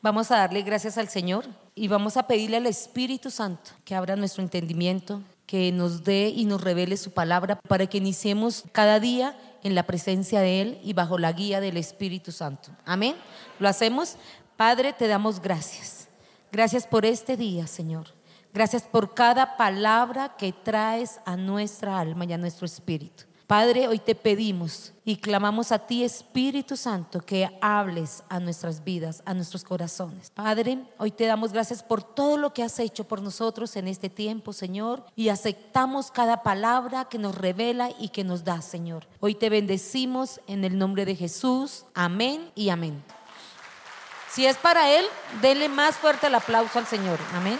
Vamos a darle gracias al Señor y vamos a pedirle al Espíritu Santo que abra nuestro entendimiento, que nos dé y nos revele su palabra para que iniciemos cada día en la presencia de Él y bajo la guía del Espíritu Santo. Amén. ¿Lo hacemos? Padre, te damos gracias. Gracias por este día, Señor. Gracias por cada palabra que traes a nuestra alma y a nuestro espíritu. Padre, hoy te pedimos y clamamos a ti, Espíritu Santo, que hables a nuestras vidas, a nuestros corazones. Padre, hoy te damos gracias por todo lo que has hecho por nosotros en este tiempo, Señor, y aceptamos cada palabra que nos revela y que nos da, Señor. Hoy te bendecimos en el nombre de Jesús. Amén y amén. Si es para Él, denle más fuerte el aplauso al Señor. Amén.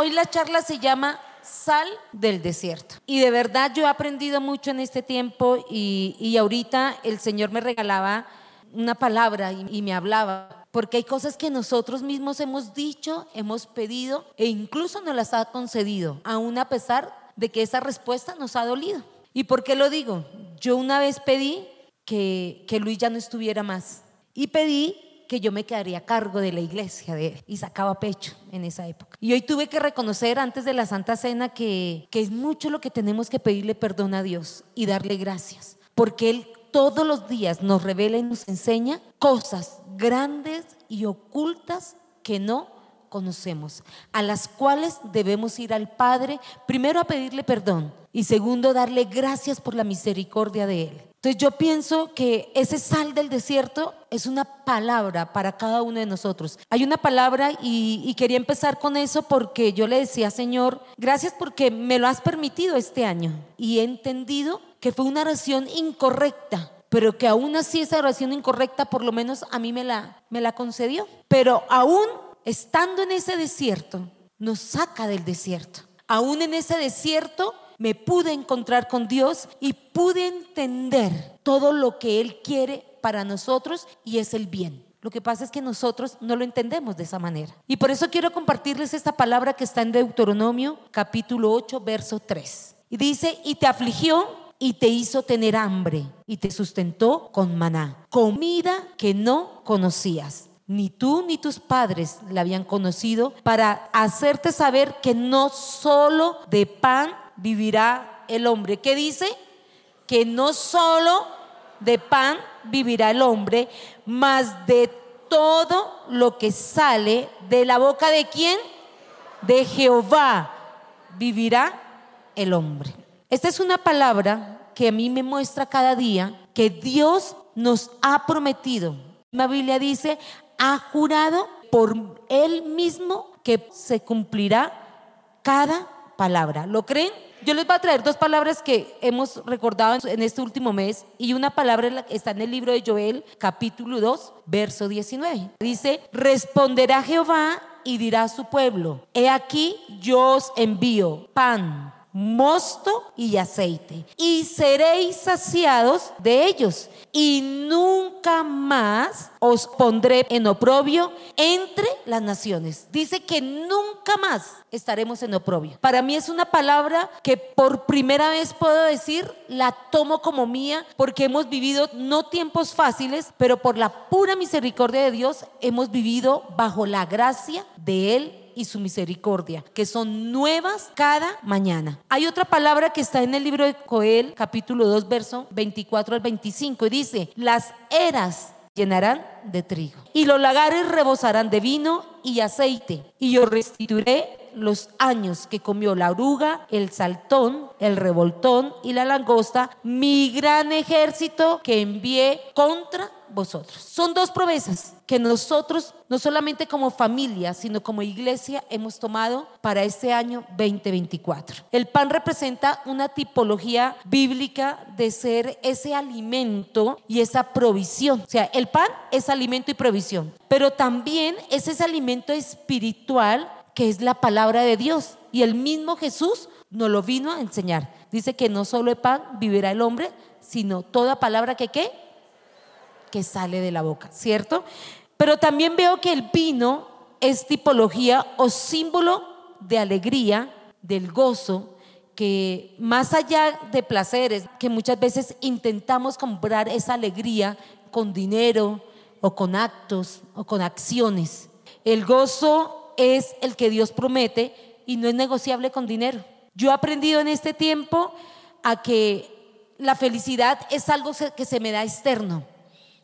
Hoy la charla se llama Sal del desierto. Y de verdad yo he aprendido mucho en este tiempo y, ahorita el Señor me regalaba una palabra y, y me hablaba. Porque hay cosas que nosotros mismos hemos dicho, hemos pedido e incluso nos las ha concedido, aún a pesar de que esa respuesta nos ha dolido. ¿Y por qué lo digo? Yo una vez pedí que, que Luis ya no estuviera más y pedí que yo me quedaría a cargo de la iglesia de él y sacaba pecho en esa época. Y hoy tuve que reconocer antes de la Santa Cena que, que es mucho lo que tenemos que pedirle perdón a Dios y darle gracias, porque Él todos los días nos revela y nos enseña cosas grandes y ocultas que no conocemos, a las cuales debemos ir al Padre, primero a pedirle perdón y segundo darle gracias por la misericordia de Él. Entonces yo pienso que ese sal del desierto es una palabra para cada uno de nosotros. Hay una palabra y, quería empezar con eso porque yo le decía, Señor, gracias porque me lo has permitido este año y he entendido que fue una oración incorrecta, pero que aún así esa oración incorrecta por lo menos a mí me la, me la concedió. Pero aún estando en ese desierto, nos saca del desierto. Aún en ese desierto me pude encontrar con Dios y pude entender todo lo que Él quiere para nosotros y es el bien. Lo que pasa es que nosotros no lo entendemos de esa manera. Y por eso quiero compartirles esta palabra que está en Deuteronomio capítulo 8, verso 3. Y dice, y te afligió y te hizo tener hambre y te sustentó con maná, comida que no conocías. Ni tú ni tus padres la habían conocido para hacerte saber que no solo de pan vivirá el hombre. ¿Qué dice? Que no solo de pan vivirá el hombre, mas de todo lo que sale de la boca de quién? De Jehová vivirá el hombre. Esta es una palabra que a mí me muestra cada día que Dios nos ha prometido. La Biblia dice, ha jurado por él mismo que se cumplirá cada palabra. ¿Lo creen? Yo les voy a traer dos palabras que hemos recordado en este último mes y una palabra está en el libro de Joel, capítulo 2, verso 19. Dice, responderá Jehová y dirá a su pueblo, he aquí yo os envío pan mosto y aceite, y seréis saciados de ellos, y nunca más os pondré en oprobio entre las naciones. Dice que nunca más estaremos en oprobio. Para mí es una palabra que por primera vez puedo decir, la tomo como mía, porque hemos vivido no tiempos fáciles, pero por la pura misericordia de Dios hemos vivido bajo la gracia de Él y su misericordia, que son nuevas cada mañana. Hay otra palabra que está en el libro de Joel, capítulo 2, verso 24 al 25, y dice, las eras llenarán de trigo y los lagares rebosarán de vino y aceite, y yo restituiré los años que comió la oruga, el saltón, el revoltón y la langosta, mi gran ejército que envié contra vosotros. Son dos promesas que nosotros, no solamente como familia, sino como iglesia, hemos tomado para este año 2024. El pan representa una tipología bíblica de ser ese alimento y esa provisión. O sea, el pan es alimento y provisión, pero también es ese alimento espiritual que es la palabra de Dios. Y el mismo Jesús nos lo vino a enseñar. Dice que no solo de pan vivirá el hombre, sino toda palabra que qué? Que sale de la boca, ¿cierto? Pero también veo que el vino es tipología o símbolo de alegría, del gozo, que más allá de placeres, que muchas veces intentamos comprar esa alegría con dinero o con actos o con acciones. El gozo es el que Dios promete y no es negociable con dinero. Yo he aprendido en este tiempo a que la felicidad es algo que se me da externo.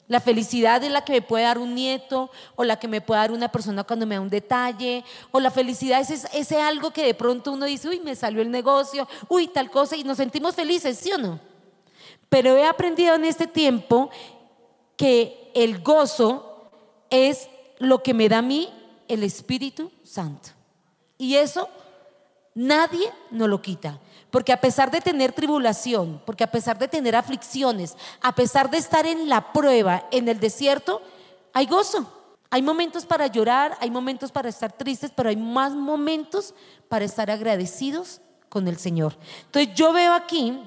La felicidad es la que me puede dar un nieto o la que me puede dar una persona cuando me da un detalle o la felicidad es ese algo que de pronto uno dice, uy, me salió el negocio, uy, tal cosa y nos sentimos felices, ¿sí o no? Pero he aprendido en este tiempo que el gozo es lo que me da a mí el Espíritu Santo. Y eso nadie nos lo quita. Porque a pesar de tener tribulación, porque a pesar de tener aflicciones, a pesar de estar en la prueba, en el desierto, hay gozo. Hay momentos para llorar, hay momentos para estar tristes, pero hay más momentos para estar agradecidos con el Señor. Entonces yo veo aquí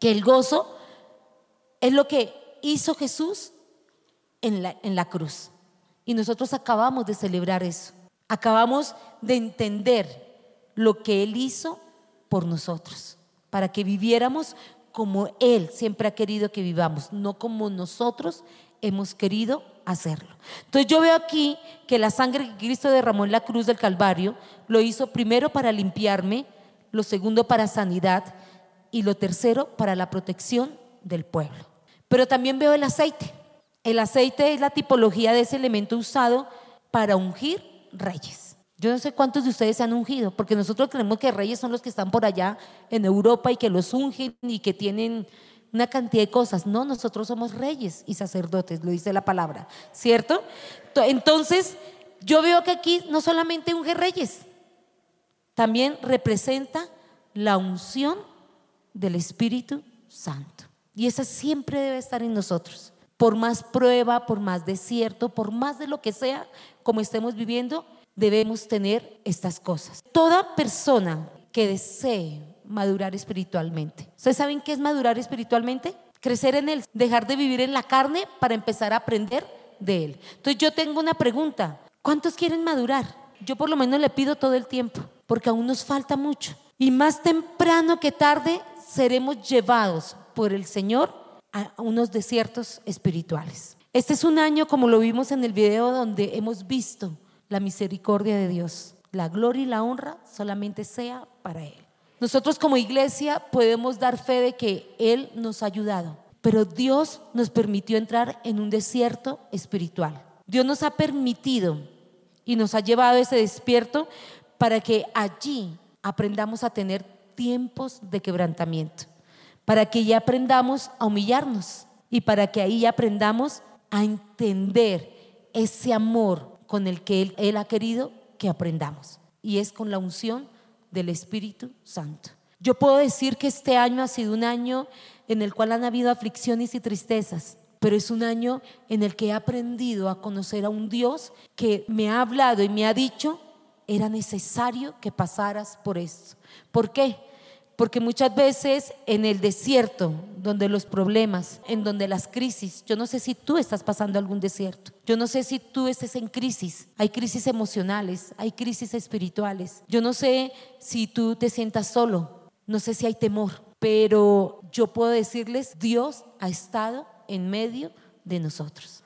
que el gozo es lo que hizo Jesús en la, en la cruz. Y nosotros acabamos de celebrar eso. Acabamos de entender lo que Él hizo por nosotros, para que viviéramos como Él siempre ha querido que vivamos, no como nosotros hemos querido hacerlo. Entonces yo veo aquí que la sangre que Cristo derramó en la cruz del Calvario lo hizo primero para limpiarme, lo segundo para sanidad y lo tercero para la protección del pueblo. Pero también veo el aceite. El aceite es la tipología de ese elemento usado para ungir reyes. Yo no sé cuántos de ustedes se han ungido, porque nosotros creemos que reyes son los que están por allá en Europa y que los ungen y que tienen una cantidad de cosas. No, nosotros somos reyes y sacerdotes, lo dice la palabra, ¿cierto? Entonces, yo veo que aquí no solamente unge reyes, también representa la unción del Espíritu Santo. Y esa siempre debe estar en nosotros. Por más prueba, por más desierto, por más de lo que sea, como estemos viviendo, debemos tener estas cosas. Toda persona que desee madurar espiritualmente. ¿Ustedes saben qué es madurar espiritualmente? Crecer en Él, dejar de vivir en la carne para empezar a aprender de Él. Entonces yo tengo una pregunta. ¿Cuántos quieren madurar? Yo por lo menos le pido todo el tiempo, porque aún nos falta mucho. Y más temprano que tarde seremos llevados por el Señor a unos desiertos espirituales. Este es un año, como lo vimos en el video, donde hemos visto la misericordia de Dios. La gloria y la honra solamente sea para Él. Nosotros como iglesia podemos dar fe de que Él nos ha ayudado, pero Dios nos permitió entrar en un desierto espiritual. Dios nos ha permitido y nos ha llevado a ese despierto para que allí aprendamos a tener tiempos de quebrantamiento, para que ya aprendamos a humillarnos y para que ahí aprendamos a entender ese amor con el que él, ha querido que aprendamos. Y es con la unción del Espíritu Santo. Yo puedo decir que este año ha sido un año en el cual han habido aflicciones y tristezas, pero es un año en el que he aprendido a conocer a un Dios que me ha hablado y me ha dicho, era necesario que pasaras por esto. ¿Por qué? Porque muchas veces en el desierto, donde los problemas, en donde las crisis, yo no sé si tú estás pasando algún desierto, yo no sé si tú estés en crisis, hay crisis emocionales, hay crisis espirituales, yo no sé si tú te sientas solo, no sé si hay temor, pero yo puedo decirles, Dios ha estado en medio de nosotros.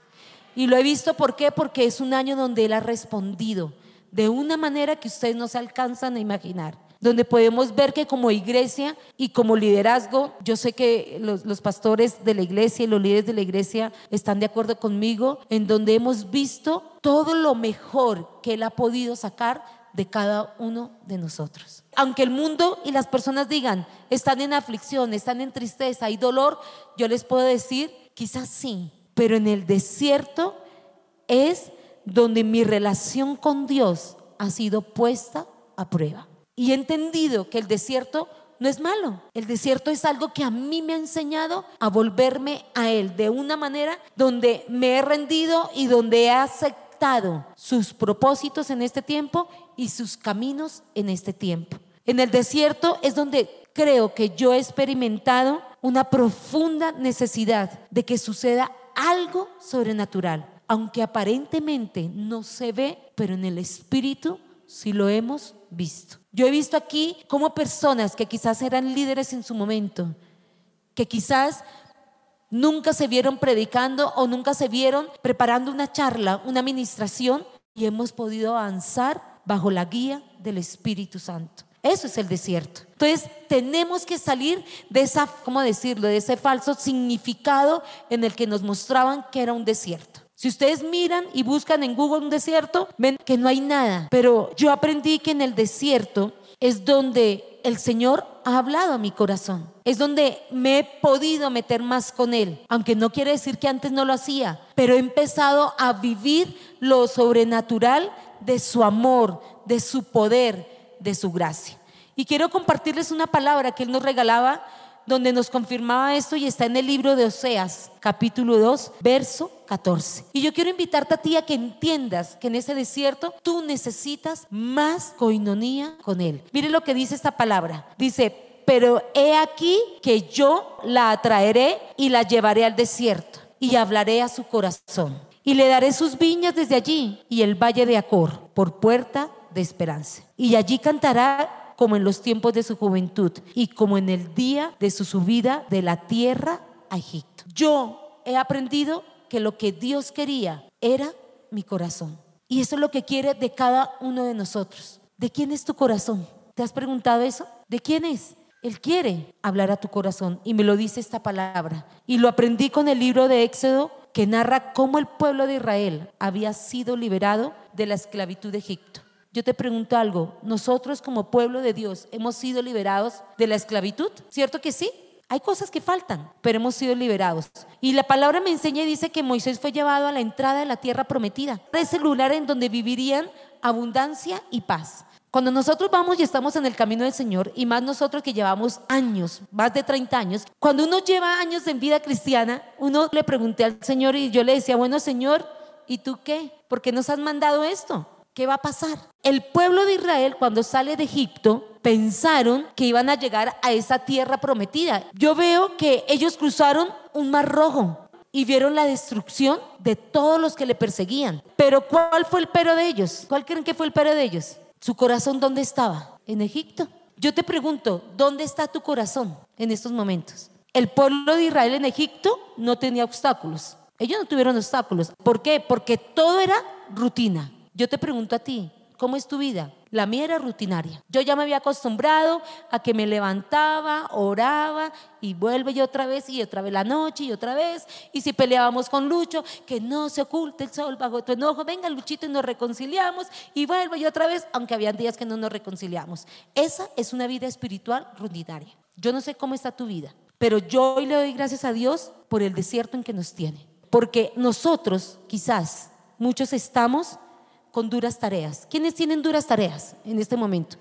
Y lo he visto, ¿por qué? Porque es un año donde Él ha respondido de una manera que ustedes no se alcanzan a imaginar donde podemos ver que como iglesia y como liderazgo, yo sé que los, pastores de la iglesia y los líderes de la iglesia están de acuerdo conmigo, en donde hemos visto todo lo mejor que Él ha podido sacar de cada uno de nosotros. Aunque el mundo y las personas digan, están en aflicción, están en tristeza, hay dolor, yo les puedo decir, quizás sí, pero en el desierto es donde mi relación con Dios ha sido puesta a prueba. Y he entendido que el desierto no es malo. El desierto es algo que a mí me ha enseñado a volverme a Él de una manera donde me he rendido y donde he aceptado sus propósitos en este tiempo y sus caminos en este tiempo. En el desierto es donde creo que yo he experimentado una profunda necesidad de que suceda algo sobrenatural, aunque aparentemente no se ve, pero en el espíritu si lo hemos Yo he visto aquí como personas que quizás eran líderes en su momento, que quizás nunca se vieron predicando o nunca se vieron preparando una charla, una administración y hemos podido avanzar bajo la guía del Espíritu Santo. Eso es el desierto. Entonces tenemos que salir de esa, ¿cómo decirlo?, de ese falso significado en el que nos mostraban que era un desierto. Si ustedes miran y buscan en Google un desierto, ven que no hay nada. Pero yo aprendí que en el desierto es donde el Señor ha hablado a mi corazón. Es donde me he podido meter más con Él. Aunque no quiere decir que antes no lo hacía, pero he empezado a vivir lo sobrenatural de su amor, de su poder, de su gracia. Y quiero compartirles una palabra que Él nos regalaba donde nos confirmaba esto y está en el libro de Oseas, capítulo 2, verso 14. Y yo quiero invitarte a ti a que entiendas que en ese desierto tú necesitas más coinonía con Él. Mire lo que dice esta palabra. Dice, pero he aquí que yo la atraeré y la llevaré al desierto y hablaré a su corazón. Y le daré sus viñas desde allí y el valle de Acor por puerta de esperanza. Y allí cantará como en los tiempos de su juventud y como en el día de su subida de la tierra a Egipto. Yo he aprendido que lo que Dios quería era mi corazón. Y eso es lo que quiere de cada uno de nosotros. ¿De quién es tu corazón? ¿Te has preguntado eso? ¿De quién es? Él quiere hablar a tu corazón y me lo dice esta palabra. Y lo aprendí con el libro de Éxodo que narra cómo el pueblo de Israel había sido liberado de la esclavitud de Egipto. Yo te pregunto algo, ¿nosotros como pueblo de Dios hemos sido liberados de la esclavitud? ¿Cierto que sí? Hay cosas que faltan, pero hemos sido liberados. Y la palabra me enseña y dice que Moisés fue llevado a la entrada de la tierra prometida, ese lugar en donde vivirían abundancia y paz. Cuando nosotros vamos y estamos en el camino del Señor, y más nosotros que llevamos años, más de 30 años, cuando uno lleva años en vida cristiana, uno le pregunté al Señor y yo le decía, bueno Señor, ¿y tú qué? ¿Por qué nos has mandado esto? ¿Qué va a pasar? El pueblo de Israel cuando sale de Egipto pensaron que iban a llegar a esa tierra prometida. Yo veo que ellos cruzaron un mar rojo y vieron la destrucción de todos los que le perseguían. Pero ¿cuál fue el pero de ellos? ¿Cuál creen que fue el pero de ellos? ¿Su corazón dónde estaba? En Egipto. Yo te pregunto, ¿dónde está tu corazón en estos momentos? El pueblo de Israel en Egipto no tenía obstáculos. Ellos no tuvieron obstáculos. ¿Por qué? Porque todo era rutina. Yo te pregunto a ti, ¿cómo es tu vida? La mía era rutinaria. Yo ya me había acostumbrado a que me levantaba, oraba y vuelve y otra vez y otra vez la noche y otra vez. Y si peleábamos con Lucho, que no se oculte el sol bajo tu enojo, venga Luchito y nos reconciliamos y vuelve y otra vez, aunque había días que no nos reconciliamos. Esa es una vida espiritual rutinaria. Yo no sé cómo está tu vida, pero yo hoy le doy gracias a Dios por el desierto en que nos tiene. Porque nosotros, quizás, muchos estamos con duras tareas. ¿Quiénes tienen duras tareas en este momento?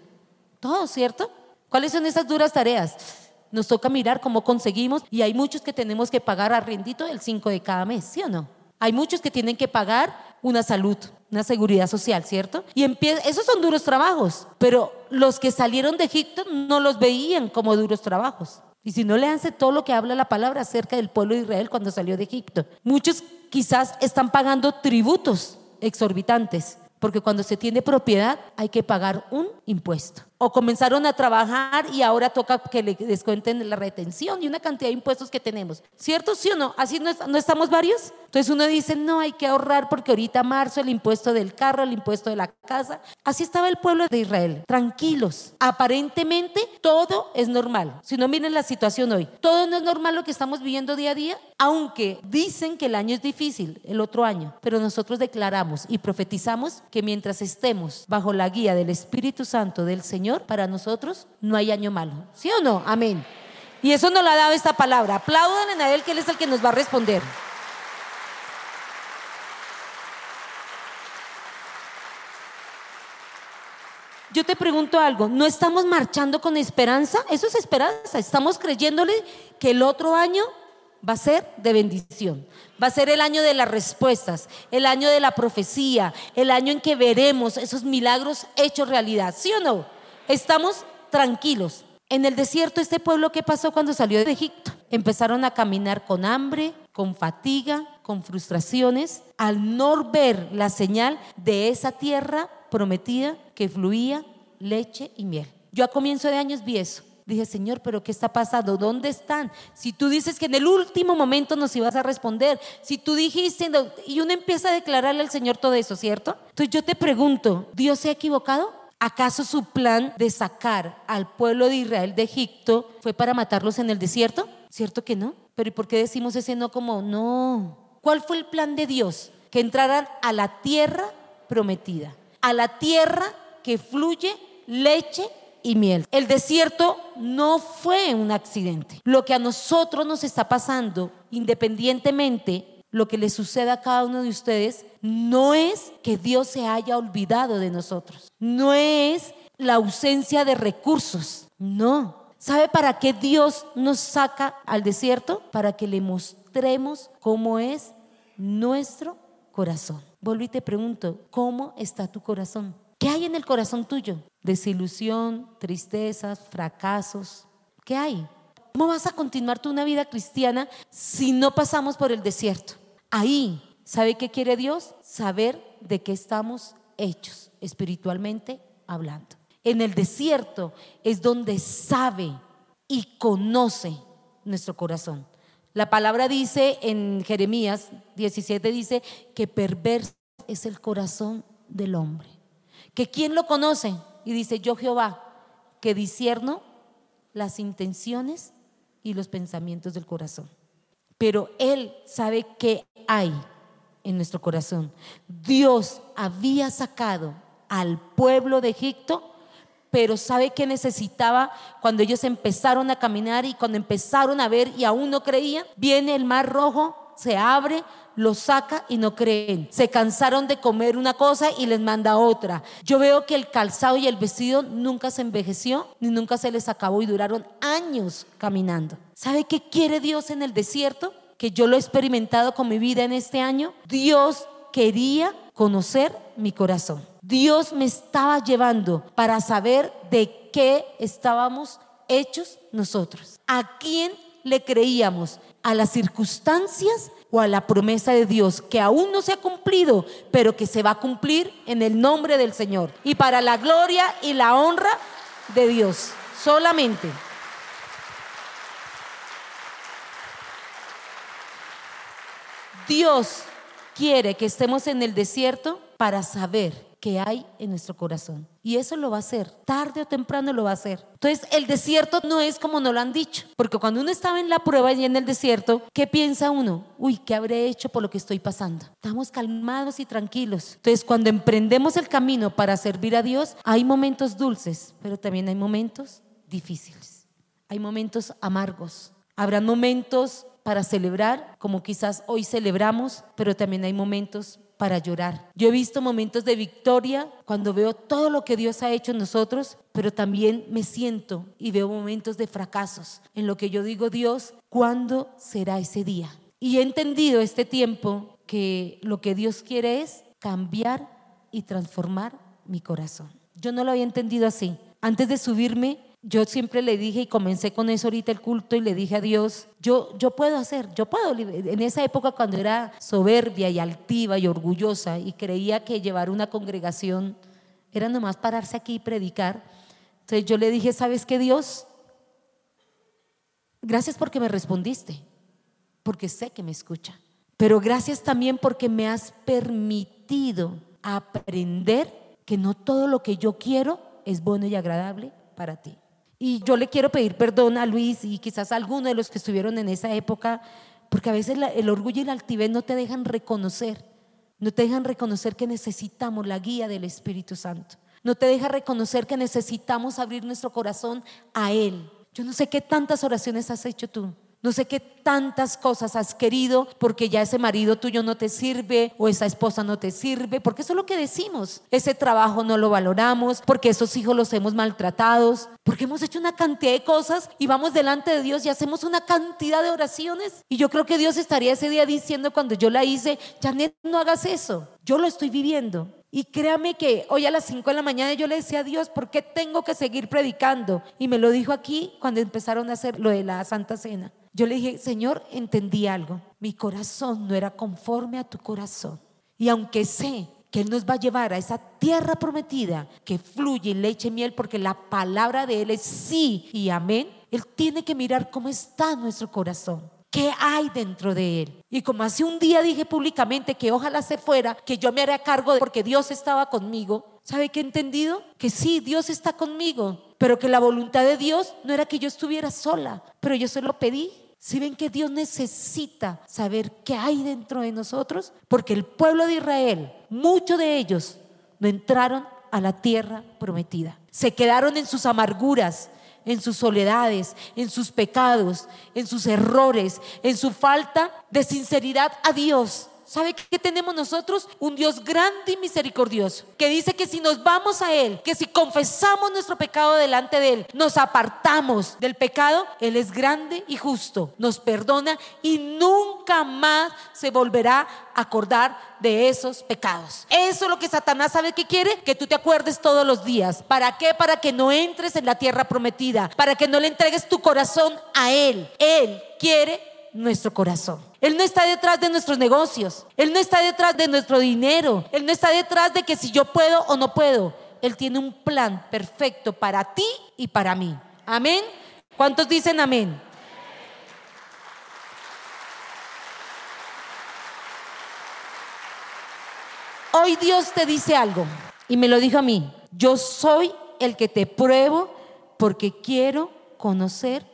Todos, ¿cierto? ¿Cuáles son esas duras tareas? Nos toca mirar cómo conseguimos y hay muchos que tenemos que pagar rendito el 5 de cada mes, ¿sí o no? Hay muchos que tienen que pagar una salud, una seguridad social, ¿cierto? Y esos son duros trabajos, pero los que salieron de Egipto no los veían como duros trabajos. Y si no le hace todo lo que habla la palabra acerca del pueblo de Israel cuando salió de Egipto. Muchos quizás están pagando tributos exorbitantes porque cuando se tiene propiedad hay que pagar un impuesto. O comenzaron a trabajar y ahora toca que le descuenten la retención y una cantidad de impuestos que tenemos. ¿Cierto? ¿Sí o no? ¿Así no, no estamos varios? Entonces uno dice, no, hay que ahorrar porque ahorita marzo el impuesto del carro, el impuesto de la casa. Así estaba el pueblo de Israel, tranquilos. Aparentemente todo es normal. Si no miren la situación hoy, todo no es normal lo que estamos viviendo día a día, aunque dicen que el año es difícil, el otro año, pero nosotros declaramos y profetizamos que mientras estemos bajo la guía del Espíritu Santo del Señor, para nosotros no hay año malo. ¿Sí o no? Amén. Y eso nos lo ha dado esta palabra. Aplaudan a Él que Él es el que nos va a responder. Yo te pregunto algo, ¿no estamos marchando con esperanza? Eso es esperanza. Estamos creyéndole que el otro año va a ser de bendición. Va a ser el año de las respuestas, el año de la profecía, el año en que veremos esos milagros hechos realidad. ¿Sí o no? Estamos tranquilos. En el desierto, este pueblo, ¿qué pasó cuando salió de Egipto? Empezaron a caminar con hambre, con fatiga, con frustraciones, al no ver la señal de esa tierra prometida que fluía leche y miel. Yo a comienzo de años vi eso. Dije, Señor, pero ¿qué está pasando? ¿Dónde están? Si tú dices que en el último momento nos ibas a responder, si tú dijiste, y uno empieza a declararle al Señor todo eso, ¿cierto? Entonces yo te pregunto, ¿Dios se ha equivocado? ¿Acaso su plan de sacar al pueblo de Israel de Egipto fue para matarlos en el desierto? ¿Cierto que no? Pero ¿y por qué decimos ese no como no? ¿Cuál fue el plan de Dios? Que entraran a la tierra prometida, a la tierra que fluye leche y miel. El desierto no fue un accidente. Lo que a nosotros nos está pasando, independientemente lo que le suceda a cada uno de ustedes, no es que Dios se haya olvidado de nosotros. No es la ausencia de recursos. No. ¿Sabe para qué Dios nos saca al desierto? Para que le mostremos cómo es nuestro corazón. Vuelvo y te pregunto, ¿cómo está tu corazón? ¿Qué hay en el corazón tuyo? Desilusión, tristezas, fracasos. ¿Qué hay? ¿Cómo vas a continuar tu una vida cristiana si no pasamos por el desierto? Ahí, ¿sabe qué quiere Dios? Saber de qué estamos hechos espiritualmente hablando. En el desierto es donde sabe y conoce nuestro corazón. La palabra dice en Jeremías 17, dice que perverso es el corazón del hombre que quién lo conoce y dice yo Jehová, que disierno las intenciones y los pensamientos del corazón. Pero Él sabe qué hay en nuestro corazón. Dios había sacado al pueblo de Egipto, pero sabe que necesitaba cuando ellos empezaron a caminar y cuando empezaron a ver y aún no creían, viene el mar rojo, se abre, lo saca y no creen. Se cansaron de comer una cosa y les manda otra. Yo veo que el calzado y el vestido nunca se envejeció ni nunca se les acabó y duraron años caminando. ¿Sabe qué quiere Dios en el desierto? Que yo lo he experimentado con mi vida en este año. Dios quería conocer mi corazón. Dios me estaba llevando para saber de qué estábamos hechos nosotros. ¿A quién le creíamos? ¿A las circunstancias o a la promesa de Dios que aún no se ha cumplido, pero que se va a cumplir en el nombre del Señor y para la gloria y la honra de Dios solamente. Dios quiere que estemos en el desierto para saber que hay en nuestro corazón. Y eso lo va a hacer, tarde o temprano lo va a hacer. Entonces, el desierto no es como nos lo han dicho, porque cuando uno estaba en la prueba y en el desierto, ¿qué piensa uno? Uy, ¿qué habré hecho por lo que estoy pasando? Estamos calmados y tranquilos. Entonces, cuando emprendemos el camino para servir a Dios, hay momentos dulces, pero también hay momentos difíciles. Hay momentos amargos. Habrán momentos para celebrar, como quizás hoy celebramos, pero también hay momentos para llorar. Yo he visto momentos de victoria cuando veo todo lo que Dios ha hecho en nosotros, pero también me siento y veo momentos de fracasos en lo que yo digo, Dios, ¿cuándo será ese día? Y he entendido este tiempo que lo que Dios quiere es cambiar y transformar mi corazón. Yo no lo había entendido así. Antes de subirme yo siempre le dije y comencé con eso ahorita el culto y le dije a Dios, yo, yo puedo hacer, yo puedo. En esa época cuando era soberbia y altiva y orgullosa y creía que llevar una congregación era nomás pararse aquí y predicar, entonces yo le dije, ¿sabes qué Dios? Gracias porque me respondiste, porque sé que me escucha, pero gracias también porque me has permitido aprender que no todo lo que yo quiero es bueno y agradable para ti. Y yo le quiero pedir perdón a Luis y quizás a alguno de los que estuvieron en esa época, porque a veces el orgullo y la altivez no te dejan reconocer, no te dejan reconocer que necesitamos la guía del Espíritu Santo, no te deja reconocer que necesitamos abrir nuestro corazón a Él. Yo no sé qué tantas oraciones has hecho tú. No sé qué tantas cosas has querido porque ya ese marido tuyo no te sirve o esa esposa no te sirve, porque eso es lo que decimos. Ese trabajo no lo valoramos, porque esos hijos los hemos maltratados, porque hemos hecho una cantidad de cosas y vamos delante de Dios y hacemos una cantidad de oraciones. Y yo creo que Dios estaría ese día diciendo cuando yo la hice, Janet, no hagas eso. Yo lo estoy viviendo. Y créame que hoy a las 5 de la mañana yo le decía a Dios, ¿por qué tengo que seguir predicando? Y me lo dijo aquí cuando empezaron a hacer lo de la Santa Cena. Yo le dije, Señor, entendí algo. Mi corazón no era conforme a tu corazón. Y aunque sé que Él nos va a llevar a esa tierra prometida que fluye leche y miel porque la palabra de Él es sí y amén, Él tiene que mirar cómo está nuestro corazón. ¿Qué hay dentro de él? Y como hace un día dije públicamente que ojalá se fuera, que yo me haría cargo de porque Dios estaba conmigo, ¿sabe qué he entendido? Que sí, Dios está conmigo, pero que la voluntad de Dios no era que yo estuviera sola, pero yo se lo pedí. Si ven que Dios necesita saber qué hay dentro de nosotros, porque el pueblo de Israel, muchos de ellos, no entraron a la tierra prometida. Se quedaron en sus amarguras, en sus soledades, en sus pecados, en sus errores, en su falta de sinceridad a Dios. ¿Sabe qué tenemos nosotros? Un Dios grande y misericordioso, que dice que si nos vamos a Él, que si confesamos nuestro pecado delante de Él, nos apartamos del pecado, Él es grande y justo, nos perdona y nunca más se volverá a acordar de esos pecados. Eso es lo que Satanás sabe que quiere, que tú te acuerdes todos los días. ¿Para qué? Para que no entres en la tierra prometida, para que no le entregues tu corazón a Él. Él quiere nuestro corazón. Él no está detrás de nuestros negocios. Él no está detrás de nuestro dinero. Él no está detrás de que si yo puedo o no puedo. Él tiene un plan perfecto para ti y para mí. Amén. ¿Cuántos dicen amén? Hoy Dios te dice algo y me lo dijo a mí. Yo soy el que te pruebo porque quiero conocer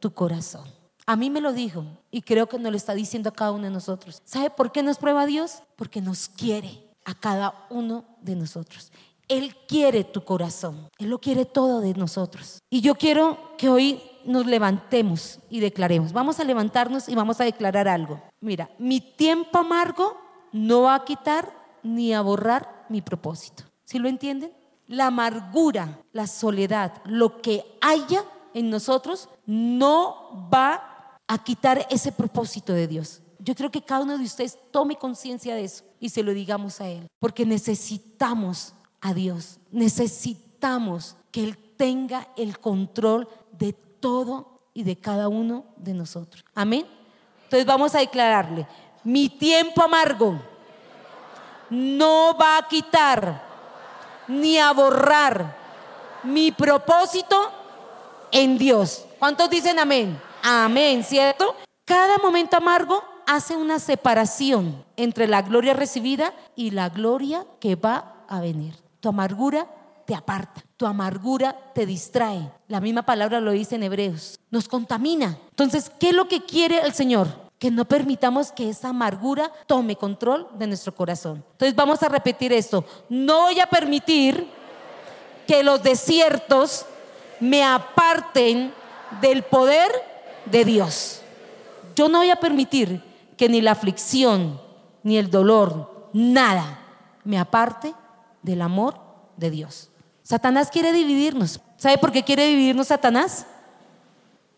tu corazón. A mí me lo dijo y creo que nos lo está diciendo a cada uno de nosotros. ¿Sabe por qué nos prueba Dios? Porque nos quiere a cada uno de nosotros. Él quiere tu corazón. Él lo quiere todo de nosotros. Y yo quiero que hoy nos levantemos y declaremos. Vamos a levantarnos y vamos a declarar algo. Mira, mi tiempo amargo no va a quitar ni a borrar mi propósito. ¿Sí lo entienden? La amargura, la soledad, lo que haya en nosotros no va a quitar ese propósito de Dios. Yo creo que cada uno de ustedes tome conciencia de eso y se lo digamos a Él, porque necesitamos a Dios, necesitamos que Él tenga el control de todo y de cada uno de nosotros. Amén. Entonces vamos a declararle, mi tiempo amargo no va a quitar ni a borrar mi propósito en Dios. ¿Cuántos dicen amén? Amén, ¿cierto? Cada momento amargo hace una separación entre la gloria recibida y la gloria que va a venir. Tu amargura te aparta, tu amargura te distrae. La misma palabra lo dice en Hebreos. Nos contamina. Entonces, ¿qué es lo que quiere el Señor? Que no permitamos que esa amargura tome control de nuestro corazón. Entonces vamos a repetir esto. No voy a permitir que los desiertos me aparten del poder de Dios. Yo no voy a permitir que ni la aflicción, ni el dolor, nada me aparte del amor de Dios. Satanás quiere dividirnos. ¿Sabe por qué quiere dividirnos Satanás?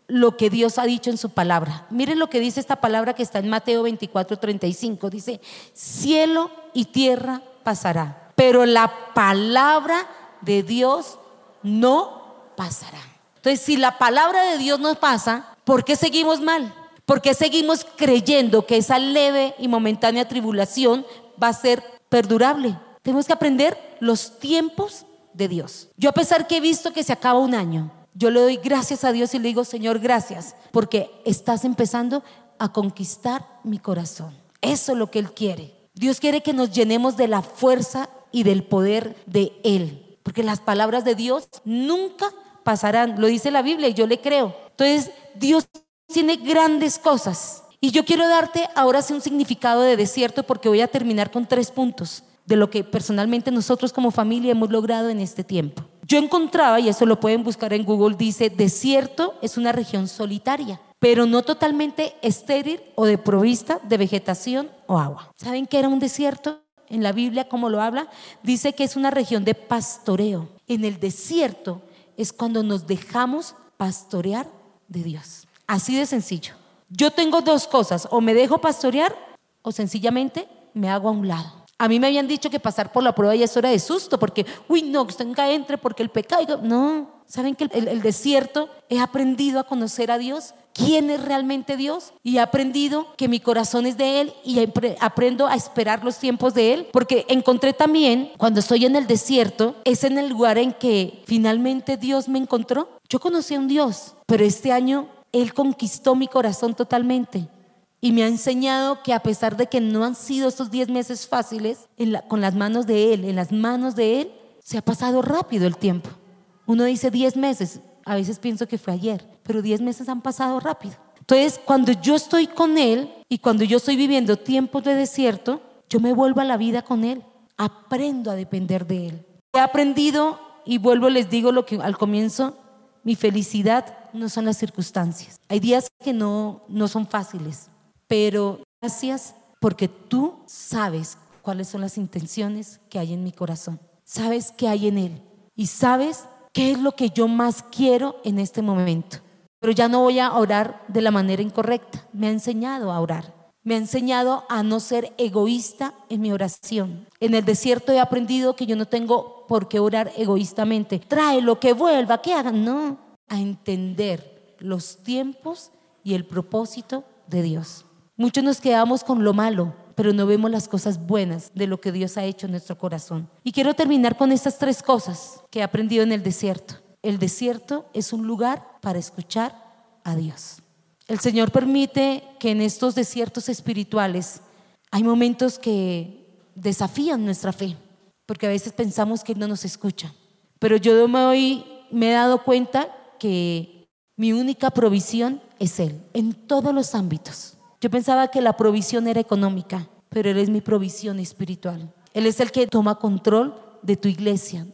Lo que Dios ha dicho en su palabra. Miren lo que dice esta palabra que está en Mateo 24, 35. Dice, cielo y tierra pasará, pero la palabra de Dios no pasará. Entonces, si la palabra de Dios no pasa, ¿Por qué seguimos mal? ¿Por qué seguimos creyendo que esa leve y momentánea tribulación va a ser perdurable? Tenemos que aprender los tiempos de Dios. Yo a pesar que he visto que se acaba un año, yo le doy gracias a Dios y le digo, Señor, gracias, porque estás empezando a conquistar mi corazón. Eso es lo que Él quiere. Dios quiere que nos llenemos de la fuerza y del poder de Él, porque las palabras de Dios nunca pasarán. Lo dice la Biblia y yo le creo. Entonces, Dios tiene grandes cosas. Y yo quiero darte ahora sí un significado de desierto porque voy a terminar con tres puntos de lo que personalmente nosotros como familia hemos logrado en este tiempo. Yo encontraba, y eso lo pueden buscar en Google, dice, desierto es una región solitaria, pero no totalmente estéril o de provista de vegetación o agua. ¿Saben qué era un desierto? En la Biblia, como lo habla, dice que es una región de pastoreo. En el desierto es cuando nos dejamos pastorear de Dios. Así de sencillo. Yo tengo dos cosas, o me dejo pastorear o sencillamente me hago a un lado. A mí me habían dicho que pasar por la prueba ya es hora de susto, porque, uy, no, que usted nunca entre porque el pecado. No, ¿saben que el, el desierto he aprendido a conocer a Dios quién es realmente Dios y he aprendido que mi corazón es de Él y aprendo a esperar los tiempos de Él, porque encontré también, cuando estoy en el desierto, es en el lugar en que finalmente Dios me encontró. Yo conocí a un Dios, pero este año Él conquistó mi corazón totalmente. Y me ha enseñado que a pesar de que no han sido estos 10 meses fáciles, con las manos de Él, en las manos de Él, se ha pasado rápido el tiempo. Uno dice 10 meses, a veces pienso que fue ayer, pero 10 meses han pasado rápido. Entonces, cuando yo estoy con Él y cuando yo estoy viviendo tiempos de desierto, yo me vuelvo a la vida con Él. Aprendo a depender de Él. He aprendido y vuelvo, les digo lo que al comienzo, mi felicidad no son las circunstancias. Hay días que no, no son fáciles, pero gracias porque tú sabes cuáles son las intenciones que hay en mi corazón. Sabes qué hay en Él y sabes qué es lo que yo más quiero en este momento. Pero ya no voy a orar de la manera incorrecta. Me ha enseñado a orar. Me ha enseñado a no ser egoísta en mi oración. En el desierto he aprendido que yo no tengo por qué orar egoístamente. Trae lo que vuelva, que hagan. No, a entender los tiempos y el propósito de Dios. Muchos nos quedamos con lo malo, pero no vemos las cosas buenas de lo que Dios ha hecho en nuestro corazón. Y quiero terminar con estas tres cosas que he aprendido en el desierto. El desierto es un lugar para escuchar a Dios. El Señor permite que en estos desiertos espirituales hay momentos que desafían nuestra fe, porque a veces pensamos que no nos escucha. Pero yo me, he dado cuenta que mi única provisión es Él, en todos los ámbitos. Yo pensaba que la provisión era económica, pero Él es mi provisión espiritual. Él es el que toma control de tu iglesia,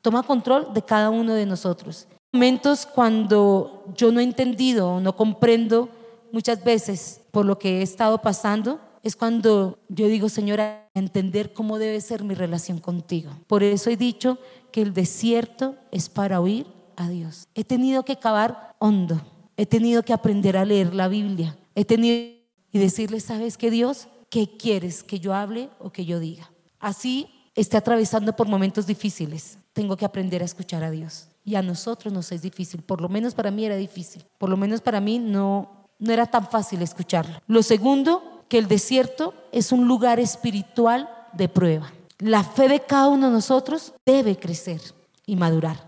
toma control de cada uno de nosotros. Momentos cuando yo no he entendido o no comprendo muchas veces por lo que he estado pasando, es cuando yo digo, Señora, entender cómo debe ser mi relación contigo. Por eso he dicho que el desierto es para oír a Dios. He tenido que cavar hondo, he tenido que aprender a leer la Biblia, he tenido y decirle, ¿sabes qué Dios? ¿Qué quieres que yo hable o que yo diga? Así esté atravesando por momentos difíciles. Tengo que aprender a escuchar a Dios. Y a nosotros nos es difícil. Por lo menos para mí era difícil. Por lo menos para mí no, no era tan fácil escucharlo. Lo segundo, que el desierto es un lugar espiritual de prueba. La fe de cada uno de nosotros debe crecer y madurar.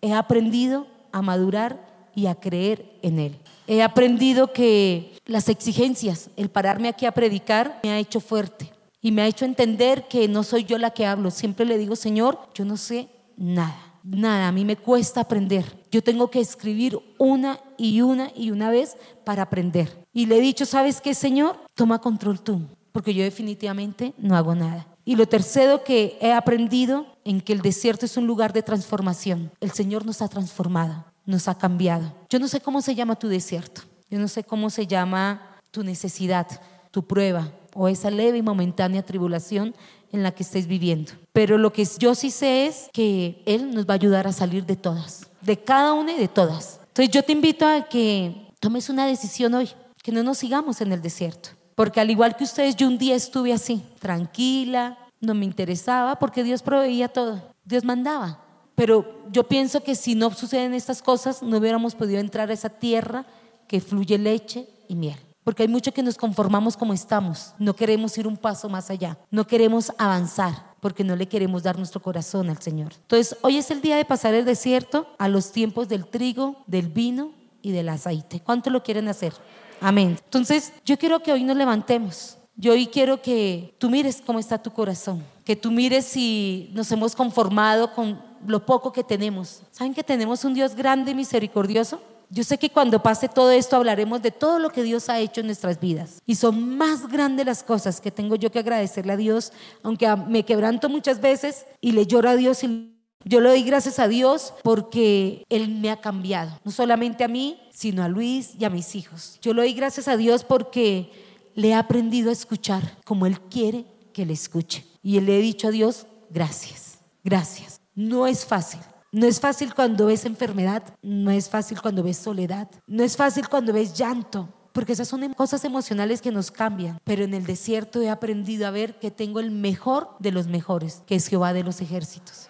He aprendido a madurar y a creer en Él. He aprendido que las exigencias, el pararme aquí a predicar, me ha hecho fuerte y me ha hecho entender que no soy yo la que hablo. Siempre le digo, Señor, yo no sé nada, nada, a mí me cuesta aprender. Yo tengo que escribir una y una y una vez para aprender. Y le he dicho, ¿sabes qué, Señor? Toma control tú, porque yo definitivamente no hago nada. Y lo tercero que he aprendido en que el desierto es un lugar de transformación. El Señor nos ha transformado nos ha cambiado. Yo no sé cómo se llama tu desierto, yo no sé cómo se llama tu necesidad, tu prueba o esa leve y momentánea tribulación en la que estés viviendo. Pero lo que yo sí sé es que Él nos va a ayudar a salir de todas, de cada una y de todas. Entonces yo te invito a que tomes una decisión hoy, que no nos sigamos en el desierto. Porque al igual que ustedes, yo un día estuve así, tranquila, no me interesaba, porque Dios proveía todo, Dios mandaba. Pero yo pienso que si no suceden estas cosas, no hubiéramos podido entrar a esa tierra que fluye leche y miel. Porque hay mucho que nos conformamos como estamos. No queremos ir un paso más allá. No queremos avanzar porque no le queremos dar nuestro corazón al Señor. Entonces, hoy es el día de pasar el desierto a los tiempos del trigo, del vino y del aceite. ¿Cuánto lo quieren hacer? Amén. Entonces, yo quiero que hoy nos levantemos. Yo hoy quiero que tú mires cómo está tu corazón. Que tú mires si nos hemos conformado con lo poco que tenemos. ¿Saben que tenemos un Dios grande y misericordioso? Yo sé que cuando pase todo esto hablaremos de todo lo que Dios ha hecho en nuestras vidas. Y son más grandes las cosas que tengo yo que agradecerle a Dios, aunque me quebranto muchas veces y le lloro a Dios y yo le doy gracias a Dios porque Él me ha cambiado, no solamente a mí, sino a Luis y a mis hijos. Yo le doy gracias a Dios porque le he aprendido a escuchar como Él quiere que le escuche. Y le he dicho a Dios, gracias, gracias. No es fácil. No es fácil cuando ves enfermedad, no es fácil cuando ves soledad, no es fácil cuando ves llanto, porque esas son em, cosas emocionales que nos cambian. Pero en el desierto he aprendido a ver que tengo el mejor de los mejores, que es Jehová de los ejércitos.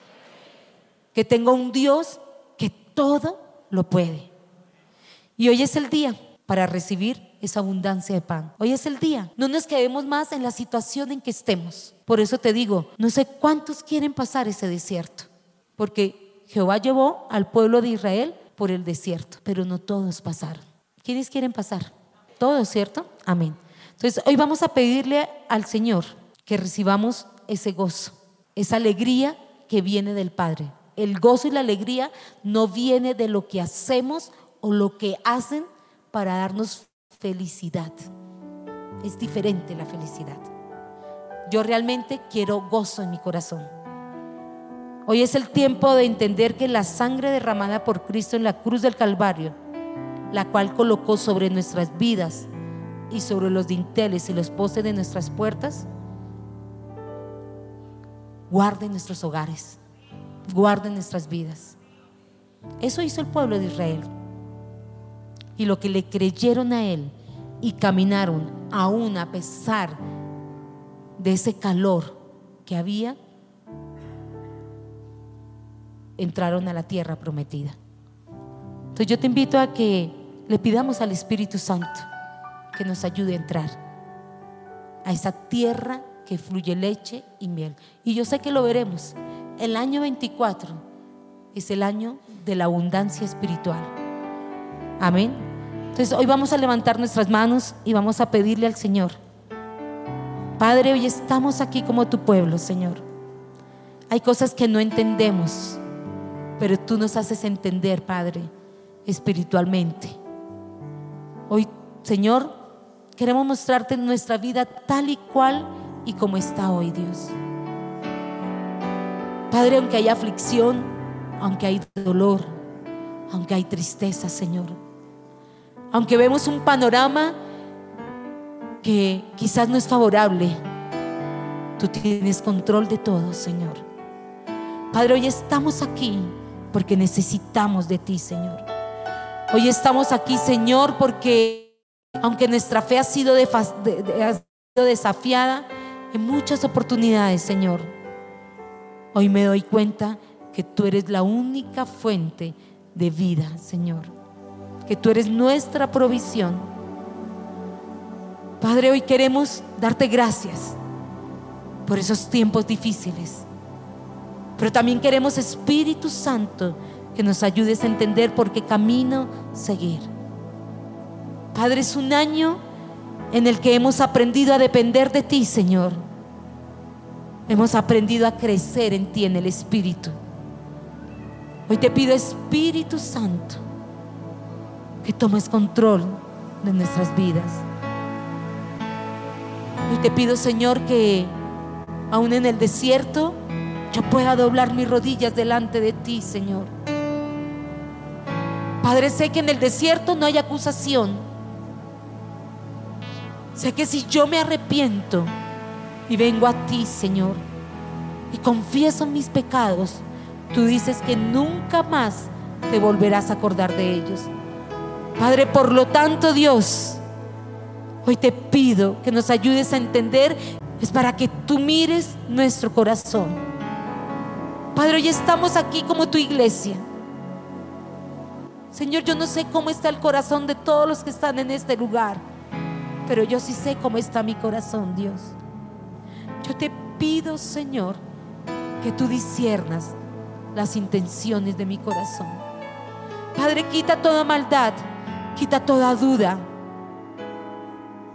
Que tengo un Dios que todo lo puede. Y hoy es el día para recibir esa abundancia de pan. Hoy es el día. No nos quedemos más en la situación en que estemos. Por eso te digo, no sé cuántos quieren pasar ese desierto, porque Jehová llevó al pueblo de Israel por el desierto, pero no todos pasaron. ¿Quiénes quieren pasar? Todos, ¿cierto? Amén. Entonces, hoy vamos a pedirle al Señor que recibamos ese gozo, esa alegría que viene del Padre. El gozo y la alegría no viene de lo que hacemos o lo que hacen para darnos felicidad. Es diferente la felicidad. Yo realmente quiero gozo en mi corazón. Hoy es el tiempo de entender que la sangre derramada por Cristo en la cruz del Calvario, la cual colocó sobre nuestras vidas y sobre los dinteles y los postes de nuestras puertas, guarde nuestros hogares, guarde nuestras vidas. Eso hizo el pueblo de Israel. Y lo que le creyeron a Él y caminaron aún a pesar de ese calor que había, entraron a la tierra prometida. Entonces yo te invito a que le pidamos al Espíritu Santo que nos ayude a entrar a esa tierra que fluye leche y miel. Y yo sé que lo veremos. El año 24 es el año de la abundancia espiritual. Amén. Entonces hoy vamos a levantar nuestras manos y vamos a pedirle al Señor. Padre, hoy estamos aquí como tu pueblo, Señor. Hay cosas que no entendemos pero tú nos haces entender, Padre, espiritualmente. Hoy, Señor, queremos mostrarte nuestra vida tal y cual y como está hoy, Dios. Padre, aunque hay aflicción, aunque hay dolor, aunque hay tristeza, Señor, aunque vemos un panorama que quizás no es favorable, tú tienes control de todo, Señor. Padre, hoy estamos aquí porque necesitamos de ti, Señor. Hoy estamos aquí, Señor, porque aunque nuestra fe ha sido, desafiada en muchas oportunidades, Señor, hoy me doy cuenta que tú eres la única fuente de vida, Señor. Que tú eres nuestra provisión. Padre, hoy queremos darte gracias por esos tiempos difíciles. Pero también queremos Espíritu Santo que nos ayudes a entender por qué camino seguir. Padre, es un año en el que hemos aprendido a depender de ti, Señor. Hemos aprendido a crecer en ti, en el Espíritu. Hoy te pido, Espíritu Santo, que tomes control de nuestras vidas. Hoy te pido, Señor, que aún en el desierto, yo pueda doblar mis rodillas delante de ti, Señor. Padre, sé que en el desierto no hay acusación. Sé que si yo me arrepiento y vengo a ti, Señor, y confieso mis pecados, tú dices que nunca más te volverás a acordar de ellos. Padre, por lo tanto, Dios, hoy te pido que nos ayudes a entender, es para que tú mires nuestro corazón Padre, hoy estamos aquí como tu iglesia. Señor, yo no sé cómo está el corazón de todos los que están en este lugar, pero yo sí sé cómo está mi corazón, Dios. Yo te pido, Señor, que tú disiernas las intenciones de mi corazón. Padre, quita toda maldad, quita toda duda,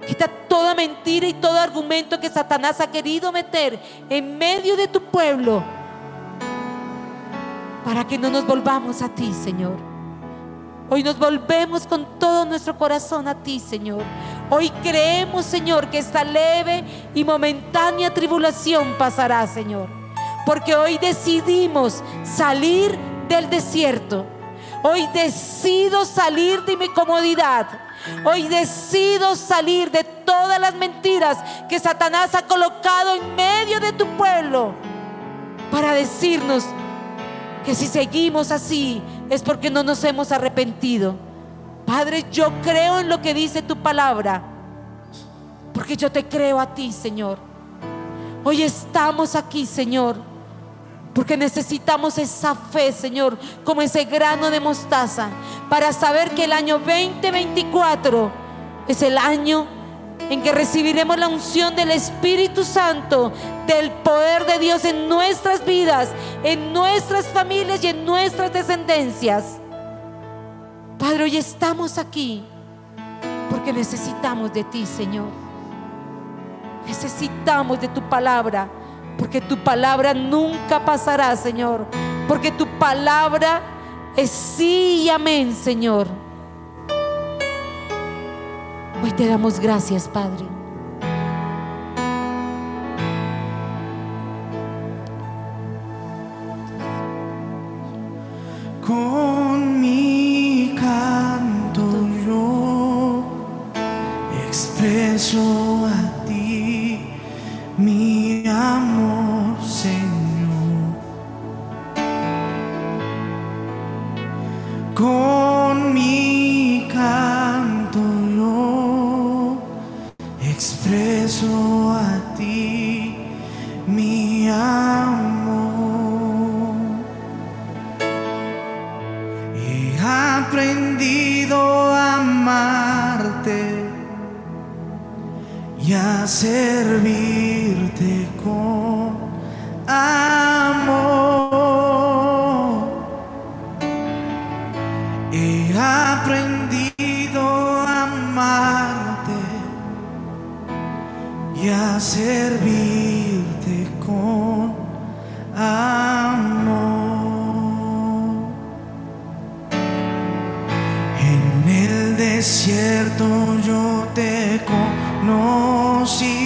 quita toda mentira y todo argumento que Satanás ha querido meter en medio de tu pueblo para que no nos volvamos a ti, Señor. Hoy nos volvemos con todo nuestro corazón a ti, Señor. Hoy creemos, Señor, que esta leve y momentánea tribulación pasará, Señor. Porque hoy decidimos salir del desierto. Hoy decido salir de mi comodidad. Hoy decido salir de todas las mentiras que Satanás ha colocado en medio de tu pueblo para decirnos que si seguimos así es porque no nos hemos arrepentido. Padre, yo creo en lo que dice tu palabra, porque yo te creo a ti, Señor. Hoy estamos aquí, Señor, Porque necesitamos esa fe, Señor, como ese grano de mostaza, para saber que el año 2024 es el año en que recibiremos la unción del Espíritu Santo, del poder de Dios en nuestras vidas, en nuestras familias y en nuestras descendencias. Padre, hoy estamos aquí porque necesitamos de ti, Señor. Necesitamos de tu palabra, porque tu palabra nunca pasará, Señor. Porque tu palabra es sí y amén, Señor. Hoy te damos gracias, Padre. Servirte con amor. En el desierto yo te conocí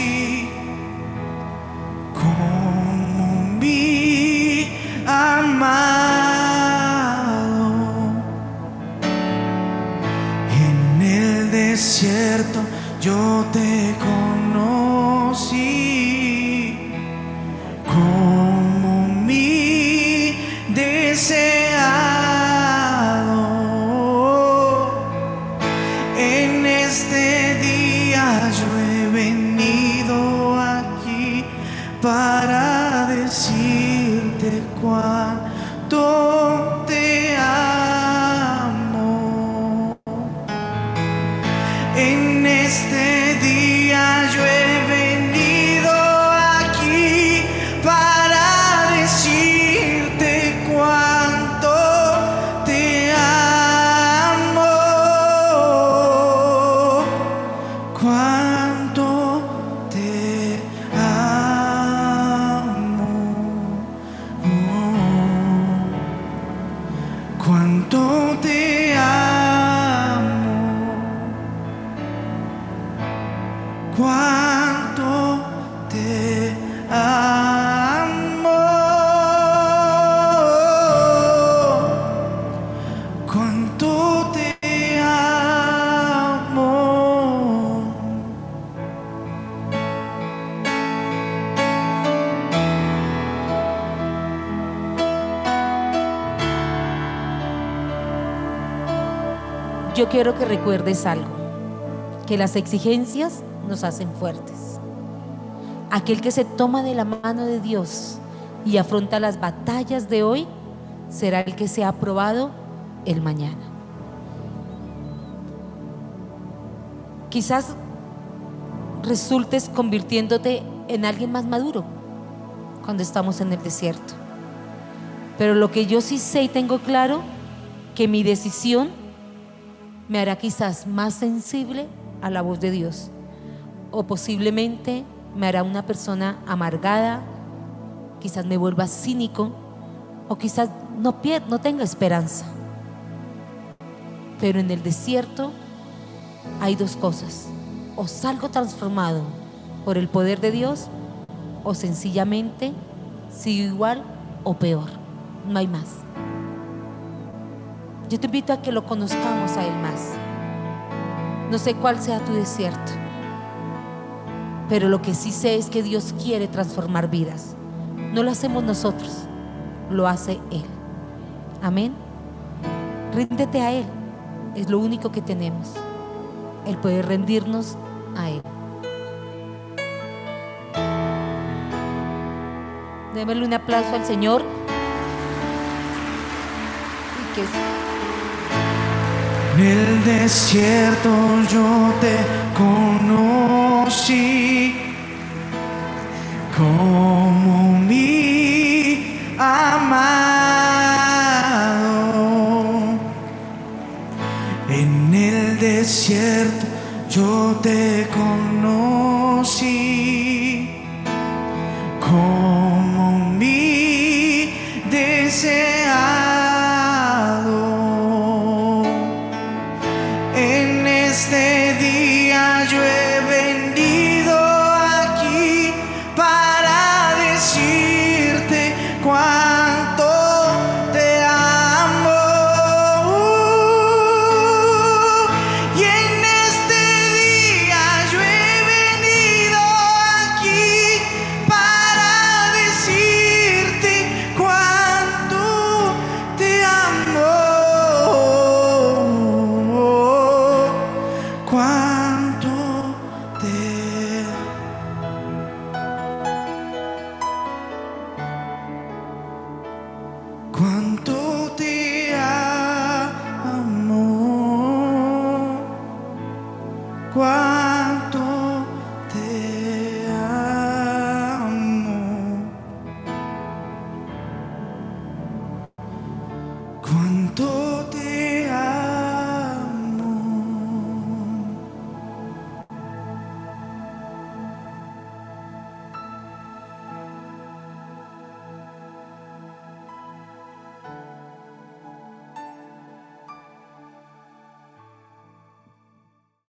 cuánto Yo quiero que recuerdes algo, que las exigencias nos hacen fuertes. Aquel que se toma de la mano de Dios y afronta las batallas de hoy será el que sea aprobado el mañana. Quizás resultes convirtiéndote en alguien más maduro cuando estamos en el desierto. Pero lo que yo sí sé y tengo claro, que mi decisión me hará quizás más sensible a la voz de Dios. O posiblemente me hará una persona amargada, quizás me vuelva cínico, o quizás no, no tenga esperanza. Pero en el desierto hay dos cosas. O salgo transformado por el poder de Dios, o sencillamente sigo igual o peor. No hay más. Yo te invito a que lo conozcamos a Él más. No sé cuál sea tu desierto, pero lo que sí sé es que Dios quiere transformar vidas. No lo hacemos nosotros, lo hace Él. Amén. Ríndete a Él, es lo único que tenemos. Él puede rendirnos a Él. Démosle un aplauso al Señor. Y que en el desierto yo te conocí como mi amado. En el desierto yo te conocí. este día.